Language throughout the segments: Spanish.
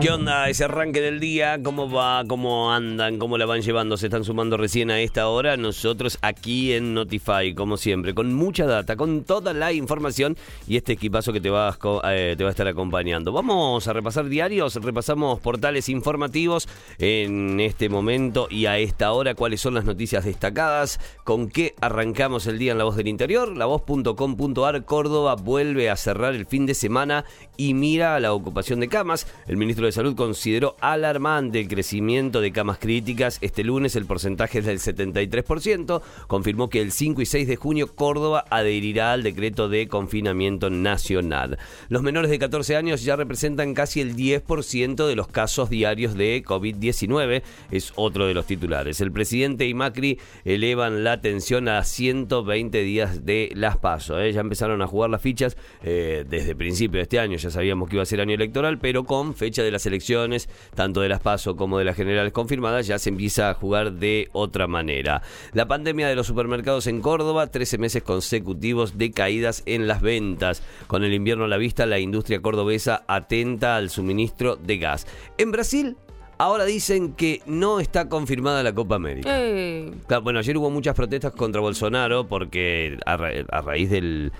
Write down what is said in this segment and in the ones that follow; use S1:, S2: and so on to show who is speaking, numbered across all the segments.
S1: ¿Qué onda ese arranque del día? ¿Cómo va? ¿Cómo andan? ¿Cómo la van llevando? ¿Se están sumando recién a esta hora? Nosotros aquí en Notify, como siempre, con mucha data, con toda la información y este equipazo que te va, a, eh, te va a estar acompañando. Vamos a repasar diarios, repasamos portales informativos en este momento y a esta hora, cuáles son las noticias destacadas, con qué arrancamos el día en La Voz del Interior. La Voz.com.ar Córdoba vuelve a cerrar el fin de semana y mira a la ocupación de camas. El ministro de Salud consideró alarmante el crecimiento de camas críticas. Este lunes el porcentaje es del 73%. Confirmó que el 5 y 6 de junio Córdoba adherirá al decreto de confinamiento nacional. Los menores de 14 años ya representan casi el 10% de los casos diarios de COVID-19. Es otro de los titulares. El presidente y Macri elevan la atención a 120 días de las pasos. ¿eh? Ya empezaron a jugar las fichas eh, desde principio de este año. Ya sabíamos que iba a ser año electoral, pero con fecha de las elecciones, tanto de las PASO como de las generales confirmadas, ya se empieza a jugar de otra manera. La pandemia de los supermercados en Córdoba, 13 meses consecutivos de caídas en las ventas. Con el invierno a la vista, la industria cordobesa atenta al suministro de gas. En Brasil, Ahora dicen que no está confirmada la Copa América.
S2: Eh.
S1: bueno, ayer hubo muchas protestas contra Bolsonaro porque a, raíz del,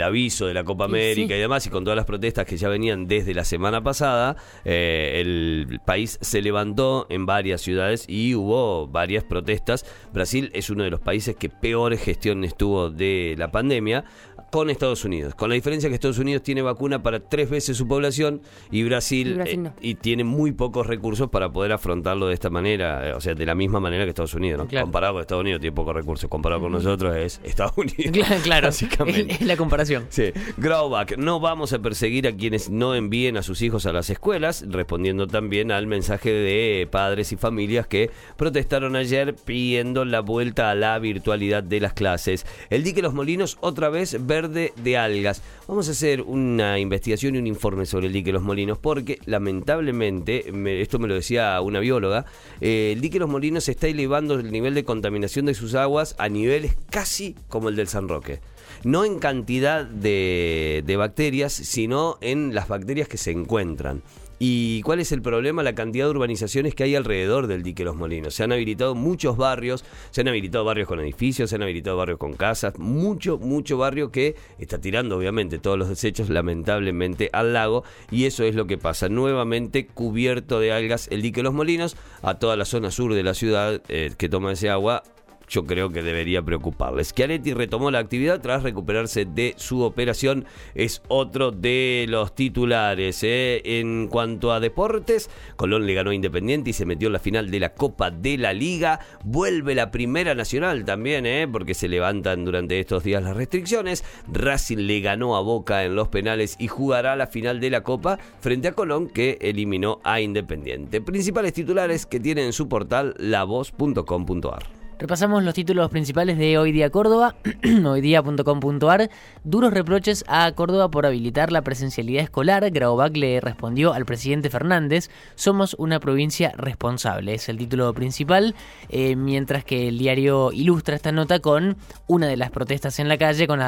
S1: aviso de la Copa América y demás, y con todas las protestas que ya venían desde la semana pasada, eh, el país se levantó en varias ciudades y hubo varias protestas. Brasil es uno de los países que peor gestión estuvo de la pandemia con Estados Unidos. Con la diferencia que Estados Unidos tiene vacuna para tres veces su población y Brasil, eh, y, tiene muy pocos recursos para poder afrontarlo de esta manera, eh, o sea, de la misma manera que Estados Unidos. ¿no? Comparado con Estados Unidos tiene pocos recursos, comparado con nosotros es Estados Unidos.
S2: Claro, claro básicamente. Es, la comparación.
S1: Sí. Grauback, no vamos a perseguir a quienes no envíen a sus hijos a las escuelas, respondiendo también al mensaje de padres y familias que protestaron ayer pidiendo la vuelta a la virtualidad de las clases. El dique Los Molinos otra vez ver de algas. Vamos a hacer una investigación y un informe sobre el dique Los Molinos porque lamentablemente, esto me lo decía una bióloga, eh, el dique Los Molinos está elevando el nivel de contaminación de sus aguas a niveles casi como el del San Roque no en cantidad de, de, bacterias, sino en las bacterias que se encuentran. ¿Y cuál es el problema? La cantidad de urbanizaciones que hay alrededor del dique Los Molinos. Se han habilitado muchos barrios, se han habilitado barrios con edificios, se han habilitado barrios con casas, mucho, mucho barrio que está tirando obviamente todos los desechos lamentablemente al lago y eso es lo que pasa. Nuevamente cubierto de algas el dique Los Molinos a toda la zona sur de la ciudad eh, que toma ese agua yo creo que debería preocuparles. Chiaretti retomó la actividad tras recuperarse de su operación. Es otro de los titulares. ¿eh? En cuanto a deportes, Colón le ganó a Independiente y se metió en la final de la Copa de la Liga. Vuelve la Primera Nacional también, ¿eh? porque se levantan durante estos días las restricciones. Racing le ganó a Boca en los penales y jugará la final de la Copa frente a Colón que eliminó a Independiente. Principales titulares que tiene en su portal lavoz.com.ar.
S2: Repasamos los títulos principales de Hoy Día Córdoba, hoydía.com.ar. Duros reproches a Córdoba por habilitar la presencialidad escolar. Graubach le respondió al presidente Fernández, somos una provincia responsable. Es el título principal, eh, mientras que el diario ilustra esta nota con una de las protestas en la calle, con,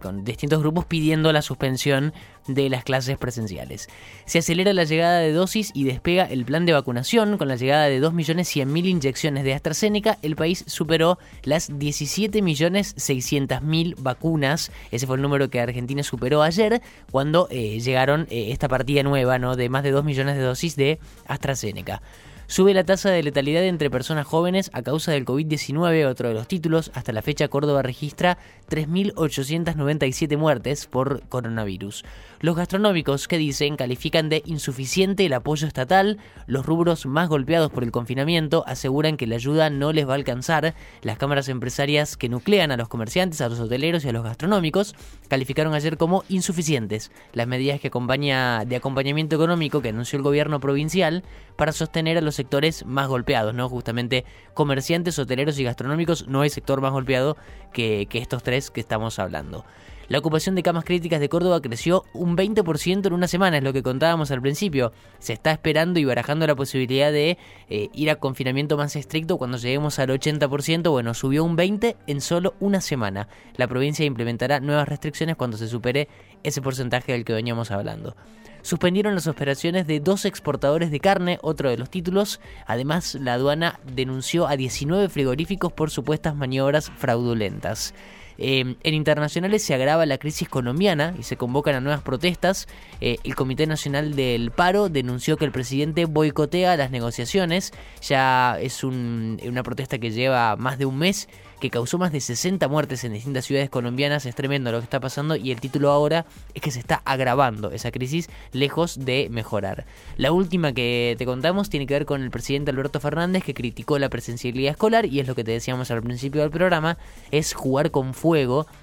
S2: con distintos grupos pidiendo la suspensión de las clases presenciales. Se acelera la llegada de dosis y despega el plan de vacunación. Con la llegada de 2.100.000 inyecciones de AstraZeneca, el país superó las 17.600.000 vacunas. Ese fue el número que Argentina superó ayer cuando eh, llegaron eh, esta partida nueva ¿no? de más de 2 millones de dosis de AstraZeneca. Sube la tasa de letalidad entre personas jóvenes a causa del COVID-19, otro de los títulos. Hasta la fecha Córdoba registra 3.897 muertes por coronavirus. Los gastronómicos, que dicen, califican de insuficiente el apoyo estatal. Los rubros más golpeados por el confinamiento aseguran que la ayuda no les va a alcanzar. Las cámaras empresarias que nuclean a los comerciantes, a los hoteleros y a los gastronómicos calificaron ayer como insuficientes las medidas que acompaña de acompañamiento económico que anunció el gobierno provincial para sostener a los sectores más golpeados, ¿no? Justamente comerciantes, hoteleros y gastronómicos, no hay sector más golpeado que, que estos tres que estamos hablando. La ocupación de camas críticas de Córdoba creció un 20% en una semana, es lo que contábamos al principio. Se está esperando y barajando la posibilidad de eh, ir a confinamiento más estricto cuando lleguemos al 80%. Bueno, subió un 20% en solo una semana. La provincia implementará nuevas restricciones cuando se supere ese porcentaje del que veníamos hablando suspendieron las operaciones de dos exportadores de carne, otro de los títulos. Además, la aduana denunció a 19 frigoríficos por supuestas maniobras fraudulentas. Eh, en internacionales se agrava la crisis colombiana y se convocan a nuevas protestas. Eh, el Comité Nacional del Paro denunció que el presidente boicotea las negociaciones. Ya es una protesta que lleva más de un mes que causó más de 60 muertes en distintas ciudades colombianas. Es tremendo lo que está pasando y el título ahora es que se está agravando esa crisis lejos de mejorar. La última que te contamos tiene que ver con el presidente Alberto Fernández que criticó la presencialidad escolar y es lo que te decíamos al principio del programa, es jugar con fuego.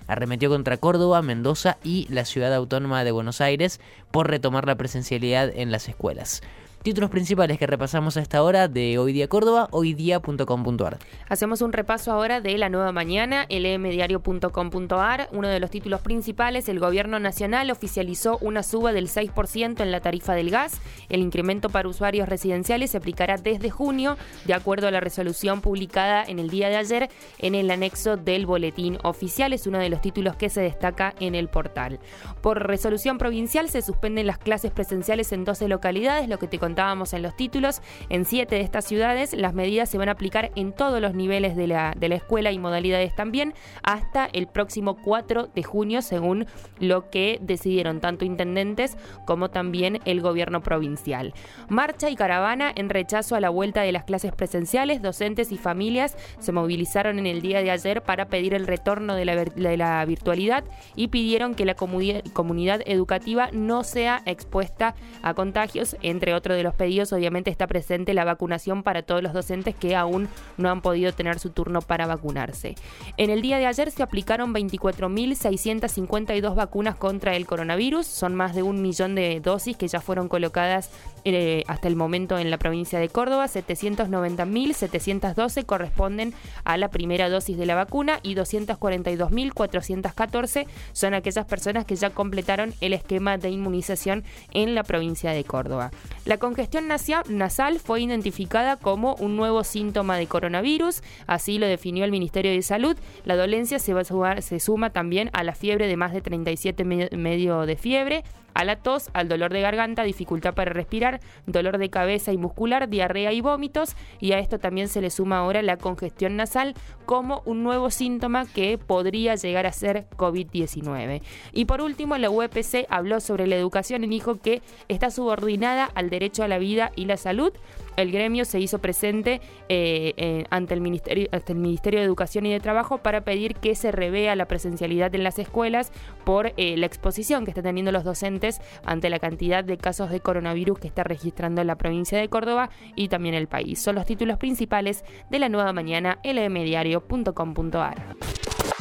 S2: Arremetió contra Córdoba, Mendoza y la ciudad autónoma de Buenos Aires por retomar la presencialidad en las escuelas. Títulos principales que repasamos a esta hora de Hoy Día Córdoba, hoydía.com.ar.
S3: Hacemos un repaso ahora de la nueva mañana, lmdiario.com.ar. Uno de los títulos principales, el gobierno nacional oficializó una suba del 6% en la tarifa del gas. El incremento para usuarios residenciales se aplicará desde junio, de acuerdo a la resolución publicada en el día de ayer en el anexo del boletín oficial. Es uno de los títulos que se destaca en el portal. Por resolución provincial se suspenden las clases presenciales en 12 localidades, lo que te contábamos en los títulos, en siete de estas ciudades las medidas se van a aplicar en todos los niveles de la, de la escuela y modalidades también hasta el próximo 4 de junio, según lo que decidieron tanto intendentes como también el gobierno provincial. Marcha y caravana en rechazo a la vuelta de las clases presenciales, docentes y familias se movilizaron en el día de ayer para pedir el retorno de la, de la virtualidad y pidieron que la comunidad educativa no sea expuesta a contagios, entre otros de los pedidos obviamente está presente la vacunación para todos los docentes que aún no han podido tener su turno para vacunarse. En el día de ayer se aplicaron 24.652 vacunas contra el coronavirus, son más de un millón de dosis que ya fueron colocadas eh, hasta el momento en la provincia de Córdoba, 790.712 corresponden a la primera dosis de la vacuna y 242.414 son aquellas personas que ya completaron el esquema de inmunización en la provincia de Córdoba. La congestión nasal fue identificada como un nuevo síntoma de coronavirus, así lo definió el Ministerio de Salud. La dolencia se, va a se suma también a la fiebre de más de 37 medio de fiebre, a la tos, al dolor de garganta, dificultad para respirar, dolor de cabeza y muscular, diarrea y vómitos, y a esto también se le suma ahora la congestión nasal como un nuevo síntoma que podría llegar a ser COVID-19. Y por último, la UPC habló sobre la educación y dijo que está subordinada al derecho a la vida y la salud el gremio se hizo presente eh, ante, el Ministerio, el Ministerio de Educación y de Trabajo para pedir que se revea la presencialidad en las escuelas por eh, la exposición que están teniendo los docentes ante la cantidad de casos de coronavirus que está registrando la provincia de Córdoba y también el país. Son los títulos principales de la nueva mañana lmdiario.com.ar.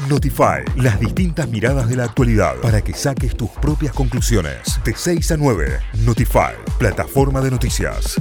S4: Notify, las distintas miradas de la actualidad para que saques tus propias conclusiones. De 6 a 9, Notify, plataforma de noticias.